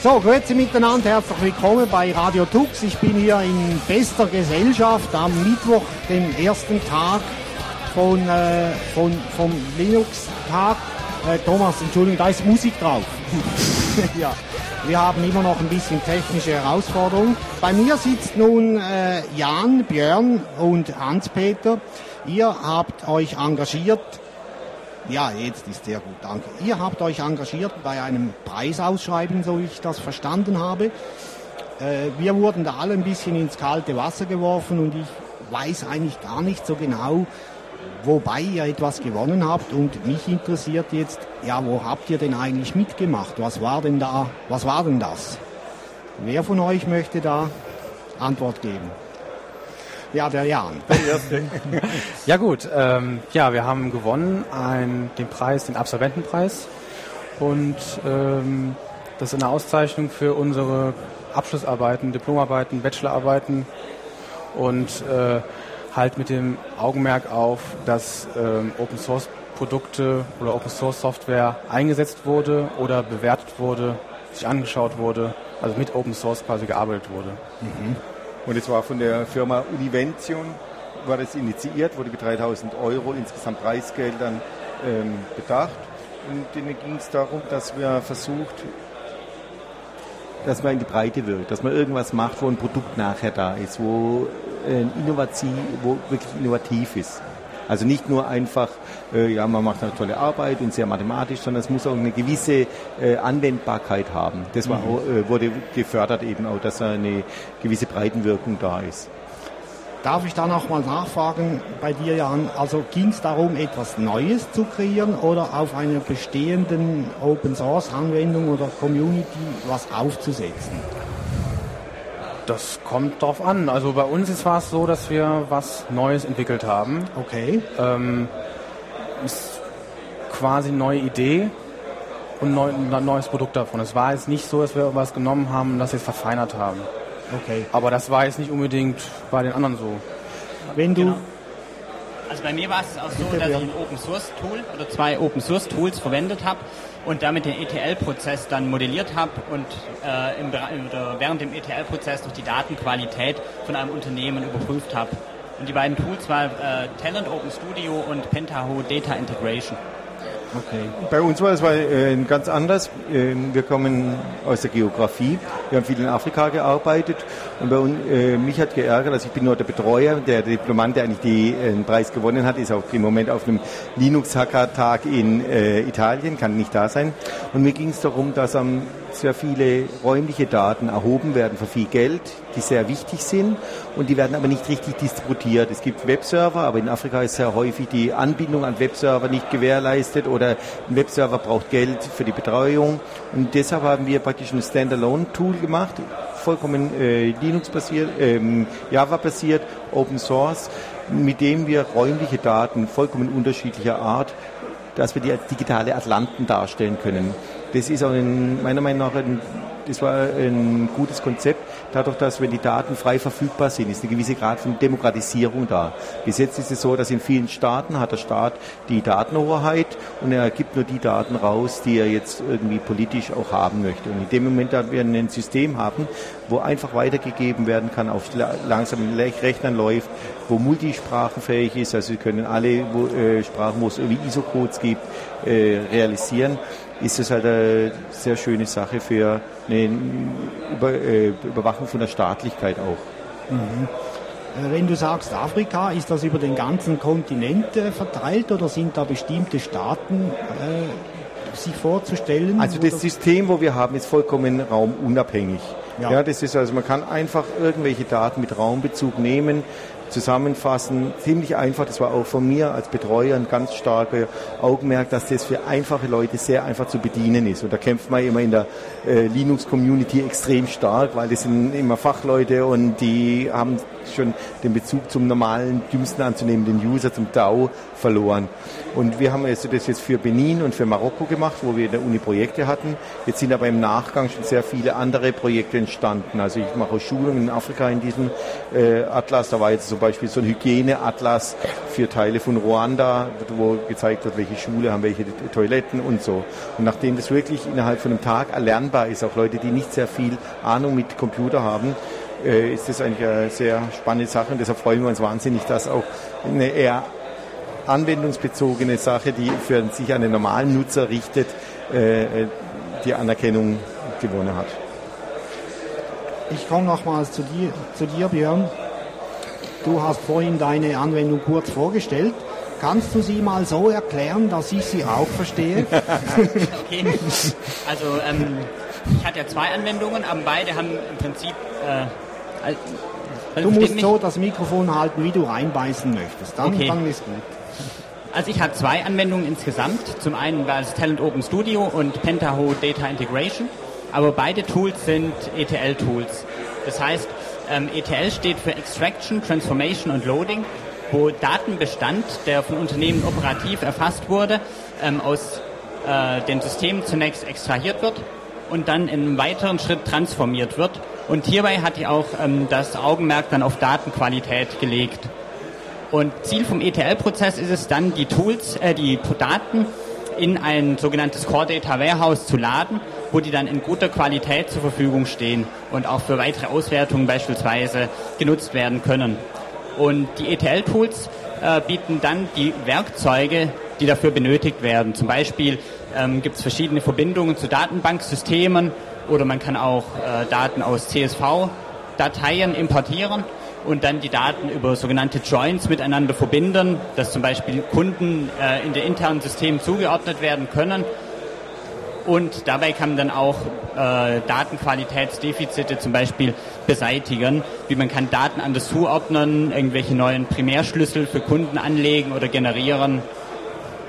So, grüezi miteinander, herzlich willkommen bei Radio Tux. Ich bin hier in bester Gesellschaft am Mittwoch, dem ersten Tag von, äh, von, vom Linux-Tag. Äh, Thomas, Entschuldigung, da ist Musik drauf. ja. Wir haben immer noch ein bisschen technische Herausforderungen. Bei mir sitzt nun äh, Jan, Björn und Hans-Peter. Ihr habt euch engagiert ja, jetzt ist sehr gut, danke. Ihr habt euch engagiert bei einem Preisausschreiben, so ich das verstanden habe. Äh, wir wurden da alle ein bisschen ins kalte Wasser geworfen und ich weiß eigentlich gar nicht so genau, wobei ihr etwas gewonnen habt und mich interessiert jetzt, ja, wo habt ihr denn eigentlich mitgemacht? Was war denn da, was war denn das? Wer von euch möchte da Antwort geben? Ja, der Jan. Ja gut, ähm, ja, wir haben gewonnen ein, den Preis, den Absolventenpreis. Und ähm, das ist eine Auszeichnung für unsere Abschlussarbeiten, Diplomarbeiten, Bachelorarbeiten und äh, halt mit dem Augenmerk auf, dass ähm, Open Source Produkte oder Open Source Software eingesetzt wurde oder bewertet wurde, sich angeschaut wurde, also mit Open Source quasi gearbeitet wurde. Mhm. Und es war von der Firma Univention, war das initiiert, wurde mit 3000 Euro insgesamt Preisgeldern ähm, bedacht. Und denen ging es darum, dass wir versucht, dass man in die Breite wirkt, dass man irgendwas macht, wo ein Produkt nachher da ist, wo, äh, wo wirklich innovativ ist. Also nicht nur einfach, äh, ja, man macht eine tolle Arbeit und sehr mathematisch, sondern es muss auch eine gewisse äh, Anwendbarkeit haben. Das war, mhm. äh, wurde gefördert eben auch, dass eine gewisse Breitenwirkung da ist. Darf ich da nochmal nachfragen bei dir, Jan? Also ging es darum, etwas Neues zu kreieren oder auf einer bestehenden Open-Source-Anwendung oder Community was aufzusetzen? Das kommt drauf an. Also bei uns ist es so, dass wir was Neues entwickelt haben. Okay. Ähm, ist quasi eine neue Idee und neu, ein neues Produkt davon. Es war jetzt nicht so, dass wir was genommen haben und das jetzt verfeinert haben. Okay. Aber das war jetzt nicht unbedingt bei den anderen so. Wenn du. Genau. Also bei mir war es auch so, dass ich ein Open Source Tool oder zwei Open Source Tools verwendet habe und damit den ETL-Prozess dann modelliert habe und äh, im, während dem ETL-Prozess durch die Datenqualität von einem Unternehmen überprüft habe. Und die beiden Tools waren äh, Talent Open Studio und Pentaho Data Integration. Okay. Bei uns war es äh, ganz anders. Äh, wir kommen aus der Geografie. Wir haben viel in Afrika gearbeitet und bei uns, äh, mich hat geärgert, also ich bin nur der Betreuer, der Diplomant, der eigentlich äh, den Preis gewonnen hat, ist auch im Moment auf einem Linux-Hacker-Tag in äh, Italien, kann nicht da sein. Und mir ging es darum, dass am sehr viele räumliche Daten erhoben werden für viel Geld, die sehr wichtig sind und die werden aber nicht richtig distributiert. Es gibt Webserver, aber in Afrika ist sehr häufig die Anbindung an Webserver nicht gewährleistet oder ein Webserver braucht Geld für die Betreuung und deshalb haben wir praktisch ein Standalone-Tool gemacht, vollkommen äh, Linux-basiert, ähm, Java-basiert, Open Source, mit dem wir räumliche Daten vollkommen unterschiedlicher Art dass wir die digitale Atlanten darstellen können. Das ist auch in, meiner Meinung nach ein, das war ein gutes Konzept, dadurch, dass wenn die Daten frei verfügbar sind, ist eine gewisse Grad von Demokratisierung da. Bis jetzt ist es so, dass in vielen Staaten hat der Staat die Datenhoheit und er gibt nur die Daten raus, die er jetzt irgendwie politisch auch haben möchte. Und in dem Moment, da wir ein System haben, wo einfach weitergegeben werden kann, auf langsamen Rechnern läuft, wo multisprachenfähig ist, also Sie können alle äh, Sprachen, wo es irgendwie ISO-Codes gibt, äh, realisieren, ist es halt eine sehr schöne Sache für eine äh, Überwachung von der Staatlichkeit auch. Mhm. Äh, wenn du sagst Afrika, ist das über den ganzen Kontinent äh, verteilt oder sind da bestimmte Staaten äh, sich vorzustellen? Also das System, wo wir haben, ist vollkommen raumunabhängig. Ja. ja. das ist also, man kann einfach irgendwelche Daten mit Raumbezug nehmen, zusammenfassen. Ziemlich einfach, das war auch von mir als Betreuer ein ganz starker Augenmerk, dass das für einfache Leute sehr einfach zu bedienen ist. Und da kämpft man immer in der äh, Linux-Community extrem stark, weil das sind immer Fachleute und die haben praktisch schon den Bezug zum normalen, dümmsten anzunehmenden User, zum DAO, verloren. Und wir haben also das jetzt für Benin und für Marokko gemacht, wo wir in der Uni Projekte hatten. Jetzt sind aber im Nachgang schon sehr viele andere Projekte entstanden. Also ich mache Schulungen in Afrika in diesem äh, Atlas. Da war jetzt zum Beispiel so ein Hygieneatlas für Teile von Ruanda, wo gezeigt wird, welche Schule haben welche Toiletten und so. Und nachdem das wirklich innerhalb von einem Tag erlernbar ist, auch Leute, die nicht sehr viel Ahnung mit Computer haben, äh, ist das eigentlich eine sehr spannende Sache und deshalb freuen wir uns wahnsinnig, dass auch eine eher anwendungsbezogene Sache, die für sich an den normalen Nutzer richtet, äh, die Anerkennung gewonnen hat. Ich komme nochmals zu dir, zu dir, Björn. Du hast vorhin deine Anwendung kurz vorgestellt. Kannst du sie mal so erklären, dass ich sie auch verstehe? okay. Also ähm, ich hatte ja zwei Anwendungen, aber beide haben im Prinzip äh, Du musst so das Mikrofon halten, wie du reinbeißen möchtest. Dann, okay. dann ist gut. Also ich habe zwei Anwendungen insgesamt. Zum einen war es Talent Open Studio und Pentaho Data Integration. Aber beide Tools sind ETL-Tools. Das heißt, ähm, ETL steht für Extraction, Transformation und Loading, wo Datenbestand, der von Unternehmen operativ erfasst wurde, ähm, aus äh, den Systemen zunächst extrahiert wird und dann in einem weiteren Schritt transformiert wird. Und hierbei hat die auch ähm, das Augenmerk dann auf Datenqualität gelegt. Und Ziel vom ETL-Prozess ist es dann, die Tools, äh, die Daten in ein sogenanntes Core Data Warehouse zu laden, wo die dann in guter Qualität zur Verfügung stehen und auch für weitere Auswertungen beispielsweise genutzt werden können. Und die ETL-Tools äh, bieten dann die Werkzeuge, die dafür benötigt werden. Zum Beispiel ähm, gibt es verschiedene Verbindungen zu Datenbanksystemen oder man kann auch äh, Daten aus CSV-Dateien importieren und dann die Daten über sogenannte Joins miteinander verbinden, dass zum Beispiel Kunden äh, in den internen Systemen zugeordnet werden können. Und dabei kann man dann auch äh, Datenqualitätsdefizite zum Beispiel beseitigen, wie man kann Daten anders zuordnen, irgendwelche neuen Primärschlüssel für Kunden anlegen oder generieren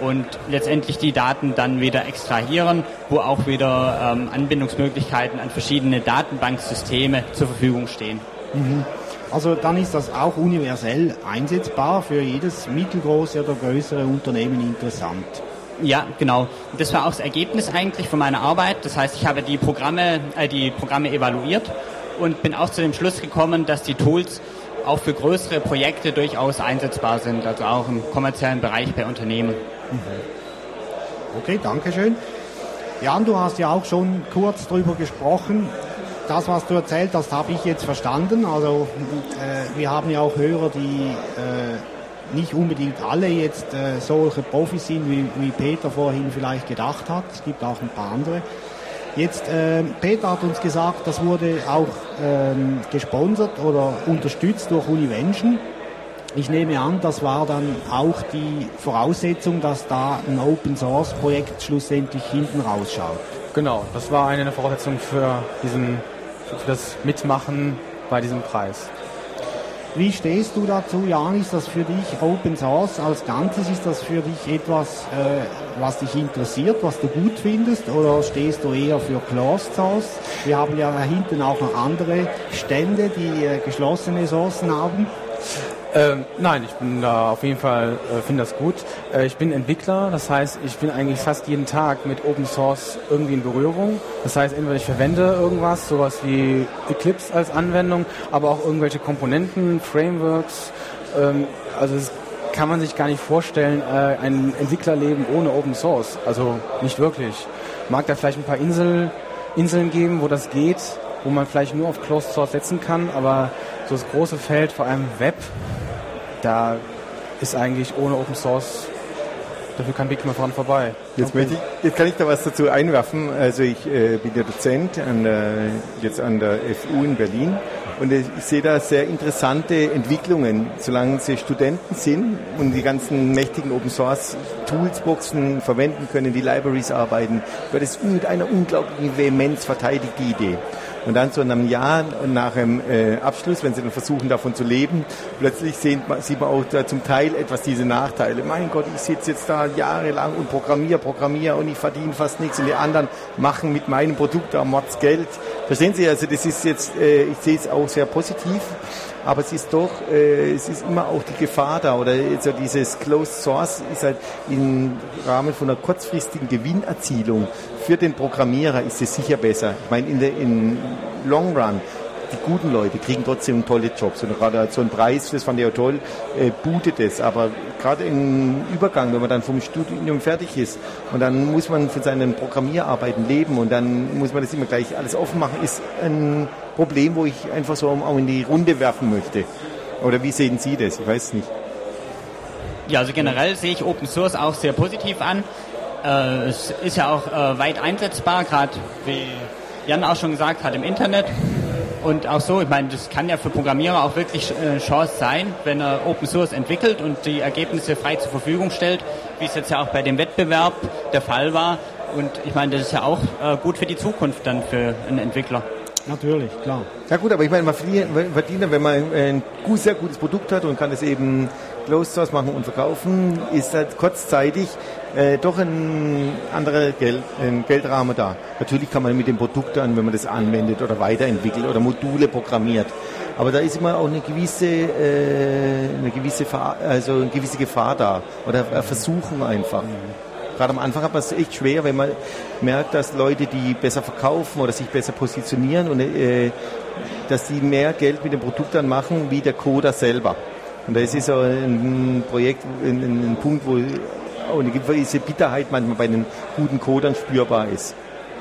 und letztendlich die Daten dann wieder extrahieren, wo auch wieder ähm, Anbindungsmöglichkeiten an verschiedene Datenbanksysteme zur Verfügung stehen. Mhm. Also dann ist das auch universell einsetzbar, für jedes mittelgroße oder größere Unternehmen interessant. Ja, genau. Das war auch das Ergebnis eigentlich von meiner Arbeit. Das heißt, ich habe die Programme, äh, die Programme evaluiert und bin auch zu dem Schluss gekommen, dass die Tools auch für größere Projekte durchaus einsetzbar sind, also auch im kommerziellen Bereich bei Unternehmen. Okay, danke schön. Jan, du hast ja auch schon kurz darüber gesprochen, das, was du erzählt hast, habe ich jetzt verstanden. Also äh, wir haben ja auch Hörer, die äh, nicht unbedingt alle jetzt äh, solche Profis sind, wie, wie, Peter vorhin vielleicht gedacht hat. Es gibt auch ein paar andere. Jetzt, äh, Peter hat uns gesagt, das wurde auch ähm, gesponsert oder unterstützt durch Univention. Ich nehme an, das war dann auch die Voraussetzung, dass da ein Open Source Projekt schlussendlich hinten rausschaut. Genau, das war eine Voraussetzung für diesen für das Mitmachen bei diesem Preis. Wie stehst du dazu, Jan? Ist das für dich Open Source als Ganzes? Ist das für dich etwas, äh, was dich interessiert, was du gut findest? Oder stehst du eher für Closed Source? Wir haben ja hinten auch noch andere Stände, die äh, geschlossene Sourcen haben. Ähm, nein, ich bin da auf jeden Fall, äh, finde das gut. Äh, ich bin Entwickler, das heißt, ich bin eigentlich fast jeden Tag mit Open Source irgendwie in Berührung. Das heißt, entweder ich verwende irgendwas, sowas wie Eclipse als Anwendung, aber auch irgendwelche Komponenten, Frameworks. Ähm, also es kann man sich gar nicht vorstellen, äh, ein Entwicklerleben ohne Open Source. Also nicht wirklich. Mag da vielleicht ein paar Insel, Inseln geben, wo das geht, wo man vielleicht nur auf Closed Source setzen kann, aber so das große Feld, vor allem Web, da ist eigentlich ohne Open Source dafür kein Weg mehr voran vorbei. Jetzt, okay. ich, jetzt kann ich da was dazu einwerfen. Also ich äh, bin ja Dozent an der, jetzt an der FU in Berlin und ich sehe da sehr interessante Entwicklungen, solange sie Studenten sind und die ganzen mächtigen Open Source Toolsboxen verwenden können, die Libraries arbeiten, wird es mit einer unglaublichen Vehemenz verteidigt, die Idee. Und dann so in einem Jahr nach dem äh, Abschluss, wenn sie dann versuchen, davon zu leben, plötzlich sieht man, sieht man auch da zum Teil etwas diese Nachteile. Mein Gott, ich sitze jetzt da jahrelang und programmiere, programmiere und ich verdiene fast nichts und die anderen machen mit meinem Produkt da Mords Geld. Verstehen Sie, also das ist jetzt, äh, ich sehe es auch sehr positiv, aber es ist doch, äh, es ist immer auch die Gefahr da oder so dieses Closed Source ist halt im Rahmen von einer kurzfristigen Gewinnerzielung für den Programmierer ist es sicher besser. Ich meine, in der in Long Run die guten Leute kriegen trotzdem tolle Jobs. Und gerade so ein Preis, das fand ich auch toll, äh, bootet es. Aber gerade im Übergang, wenn man dann vom Studium fertig ist und dann muss man von seinen Programmierarbeiten leben und dann muss man das immer gleich alles offen machen, ist ein Problem, wo ich einfach so auch in die Runde werfen möchte. Oder wie sehen Sie das? Ich weiß es nicht. Ja, also generell sehe ich Open Source auch sehr positiv an. Äh, es ist ja auch äh, weit einsetzbar, gerade wie Jan auch schon gesagt hat, im Internet. Und auch so, ich meine, das kann ja für Programmierer auch wirklich äh, Chance sein, wenn er Open Source entwickelt und die Ergebnisse frei zur Verfügung stellt, wie es jetzt ja auch bei dem Wettbewerb der Fall war. Und ich meine, das ist ja auch äh, gut für die Zukunft dann für einen Entwickler. Natürlich, klar. Ja gut, aber ich meine, man verdient, wenn man ein sehr gutes Produkt hat und kann es eben Closed Source machen und verkaufen, ist halt kurzzeitig äh, doch ein anderer Geld, ein Geldrahmen da. Natürlich kann man mit dem Produkt dann, wenn man das anwendet oder weiterentwickelt oder Module programmiert, aber da ist immer auch eine gewisse, äh, eine gewisse, also eine gewisse Gefahr da oder Versuchung einfach. Gerade am Anfang hat man es echt schwer, wenn man merkt, dass Leute, die besser verkaufen oder sich besser positionieren und äh, dass die mehr Geld mit dem Produkt dann machen wie der Coder selber. Und das ist so ein Projekt, ein, ein Punkt, wo eine gewisse Bitterheit manchmal bei den guten Codern spürbar ist.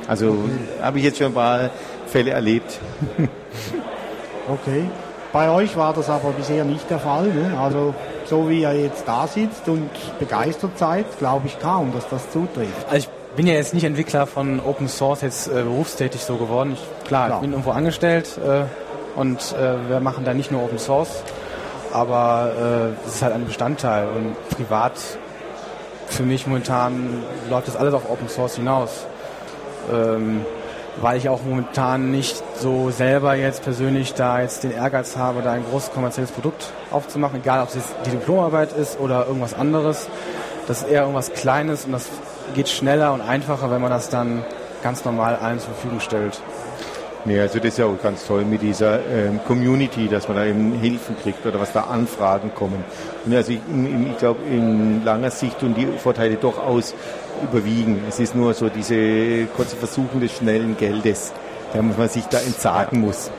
Also okay. habe ich jetzt schon ein paar Fälle erlebt. okay. Bei euch war das aber bisher nicht der Fall. Ne? Also so wie ihr jetzt da sitzt und begeistert seid, glaube ich kaum, dass das zutrifft. Also ich bin ja jetzt nicht Entwickler von Open Source jetzt äh, berufstätig so geworden. Ich, klar, klar, ich bin irgendwo angestellt äh, und äh, wir machen da nicht nur Open Source, aber es äh, ist halt ein Bestandteil und privat für mich momentan läuft das alles auf Open Source hinaus. Ähm, weil ich auch momentan nicht so selber jetzt persönlich da jetzt den Ehrgeiz habe, da ein großes kommerzielles Produkt aufzumachen, egal ob es die Diplomarbeit ist oder irgendwas anderes. Das ist eher irgendwas Kleines und das geht schneller und einfacher, wenn man das dann ganz normal allen zur Verfügung stellt. Nee, also das ist ja auch ganz toll mit dieser ähm, Community, dass man da eben Hilfen kriegt oder was da Anfragen kommen. Und also ich, ich glaube, in langer Sicht tun die Vorteile durchaus überwiegen. Es ist nur so diese kurze Versuchen des schnellen Geldes, der man sich da entsagen muss.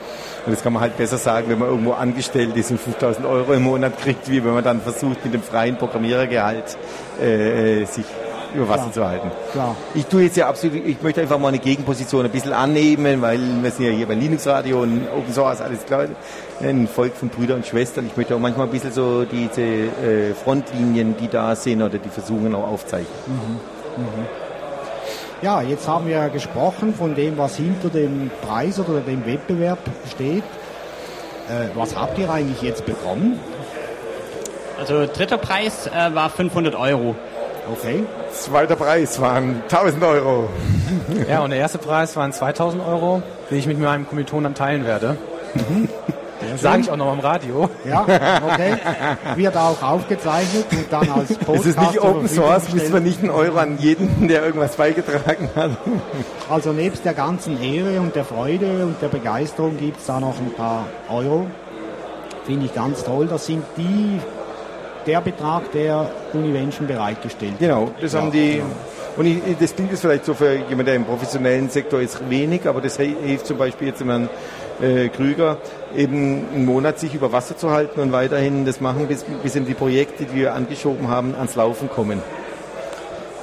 Und das kann man halt besser sagen, wenn man irgendwo angestellt ist und 5000 Euro im Monat kriegt, wie wenn man dann versucht, mit dem freien Programmierergehalt äh, äh sich über Wasser Klar. zu halten. Klar. Ich tue jetzt ja absolut, ich möchte einfach mal eine Gegenposition ein bisschen annehmen, weil wir sind ja hier bei Linux Radio und Open Source, alles klar, ein Volk von Brüdern und Schwestern. Ich möchte auch manchmal ein bisschen so diese äh, Frontlinien, die da sind oder die Versuchen auch aufzeichnen. Mhm. Mhm. Ja, jetzt haben wir gesprochen von dem, was hinter dem Preis oder dem Wettbewerb steht. Äh, was habt ihr eigentlich jetzt bekommen? Also dritter Preis äh, war 500 Euro. Okay. Zweiter Preis waren 1000 Euro. Ja, und der erste Preis waren 2000 Euro, den ich mit meinem Kommiliton dann teilen werde. Mhm. Sage ich auch noch im Radio. Ja, okay. Wird auch aufgezeichnet und dann als Podcast. Es ist nicht Open Source, müssen wir nicht einen Euro an jeden, der irgendwas beigetragen hat. Also nebst der ganzen Ehre und der Freude und der Begeisterung gibt es da noch ein paar Euro. Finde ich ganz toll. Das sind die der Betrag, der Univention bereitgestellt Genau, das ja, haben die. Genau. Und ich, das klingt jetzt vielleicht so für jemanden, der im professionellen Sektor ist, wenig, aber das hilft zum Beispiel jetzt jemand äh, Krüger, eben einen Monat sich über Wasser zu halten und weiterhin das machen, bis, bis eben die Projekte, die wir angeschoben haben, ans Laufen kommen.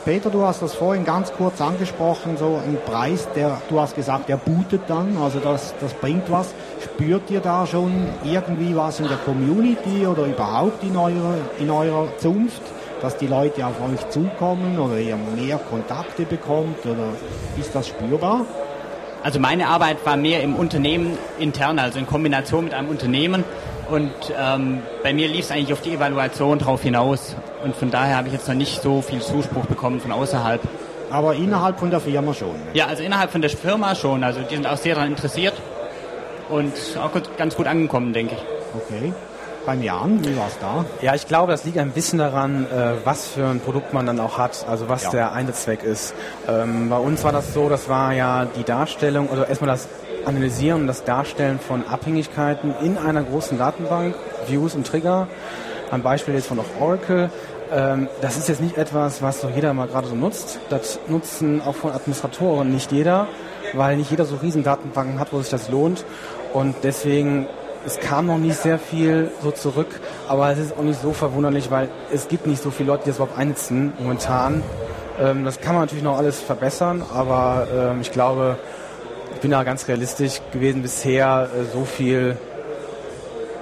Peter, du hast das vorhin ganz kurz angesprochen, so ein Preis, der, du hast gesagt, der bootet dann, also das, das bringt was. Spürt ihr da schon irgendwie was in der Community oder überhaupt in eurer, in eurer Zunft, dass die Leute auf euch zukommen oder ihr mehr Kontakte bekommt oder ist das spürbar? Also meine Arbeit war mehr im Unternehmen intern, also in Kombination mit einem Unternehmen. Und ähm, bei mir lief es eigentlich auf die Evaluation drauf hinaus. Und von daher habe ich jetzt noch nicht so viel Zuspruch bekommen von außerhalb. Aber innerhalb von der Firma schon. Ja, also innerhalb von der Firma schon. Also die sind auch sehr daran interessiert und auch gut, ganz gut angekommen, denke ich. Okay. Beim Jan, wie war es da? Ja, ich glaube, das liegt ein bisschen daran, äh, was für ein Produkt man dann auch hat, also was ja. der Einsatzzweck ist. Ähm, bei uns war das so, das war ja die Darstellung, also erstmal das Analysieren und das Darstellen von Abhängigkeiten in einer großen Datenbank, Views und Trigger. Ein Beispiel jetzt von Oracle. Ähm, das ist jetzt nicht etwas, was so jeder mal gerade so nutzt. Das nutzen auch von Administratoren nicht jeder, weil nicht jeder so riesen Datenbanken hat, wo sich das lohnt. Und deswegen es kam noch nicht sehr viel so zurück, aber es ist auch nicht so verwunderlich, weil es gibt nicht so viele Leute, die das überhaupt einsetzen momentan. Ähm, das kann man natürlich noch alles verbessern, aber ähm, ich glaube, ich bin da ganz realistisch gewesen bisher. Äh, so viel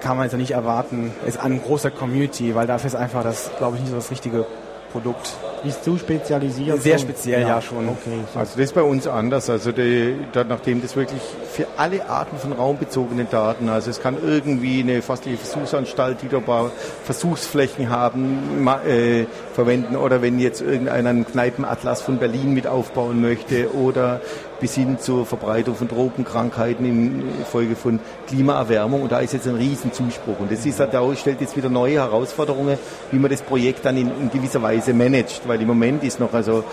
kann man jetzt nicht erwarten. Ist an großer Community, weil dafür ist einfach das, glaube ich, nicht so das richtige Produkt. Ist zu spezialisiert? Sehr speziell, ja, ja schon. Okay, so. Also das ist bei uns anders. Also die, da, nachdem das wirklich für alle Arten von raumbezogenen Daten, also es kann irgendwie eine fastliche Versuchsanstalt, die da paar Versuchsflächen haben, ma, äh, verwenden oder wenn jetzt irgendeiner einen Kneipenatlas von Berlin mit aufbauen möchte oder bis hin zur Verbreitung von Tropenkrankheiten infolge von Klimaerwärmung. Und da ist jetzt ein Riesenzuspruch. Und das ist, da stellt jetzt wieder neue Herausforderungen, wie man das Projekt dann in, in gewisser Weise managt. Weil im Moment ist noch also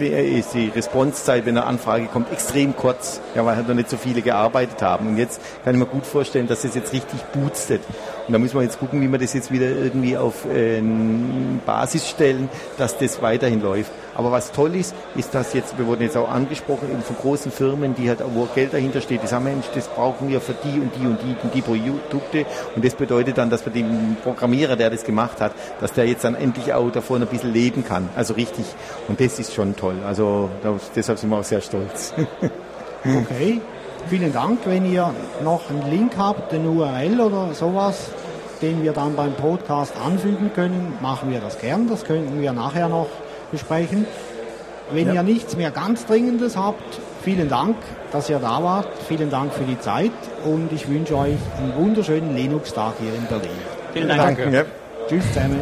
ist die Responsezeit, wenn eine Anfrage kommt, extrem kurz, ja, weil halt noch nicht so viele gearbeitet haben. Und jetzt kann ich mir gut vorstellen, dass das jetzt richtig boostet. Und da müssen wir jetzt gucken, wie wir das jetzt wieder irgendwie auf äh, Basis stellen, dass das weiterhin läuft. Aber was toll ist, ist, dass jetzt, wir wurden jetzt auch angesprochen, eben von großen Firmen, die halt, wo Geld dahinter steht, die sagen, Mensch, das brauchen wir für die und die und die und die Produkte. Und das bedeutet dann, dass wir den Programmierer, der das gemacht hat, dass der jetzt dann endlich auch davon ein bisschen leben kann. Also richtig. Und das ist schon toll. Also deshalb sind wir auch sehr stolz. okay. Vielen Dank. Wenn ihr noch einen Link habt, den URL oder sowas, den wir dann beim Podcast anfügen können, machen wir das gern. Das könnten wir nachher noch besprechen. Wenn ja. ihr nichts mehr ganz Dringendes habt, vielen Dank, dass ihr da wart. Vielen Dank für die Zeit und ich wünsche euch einen wunderschönen Linux-Tag hier in Berlin. Vielen Dank. Danke. Ja. Tschüss zusammen.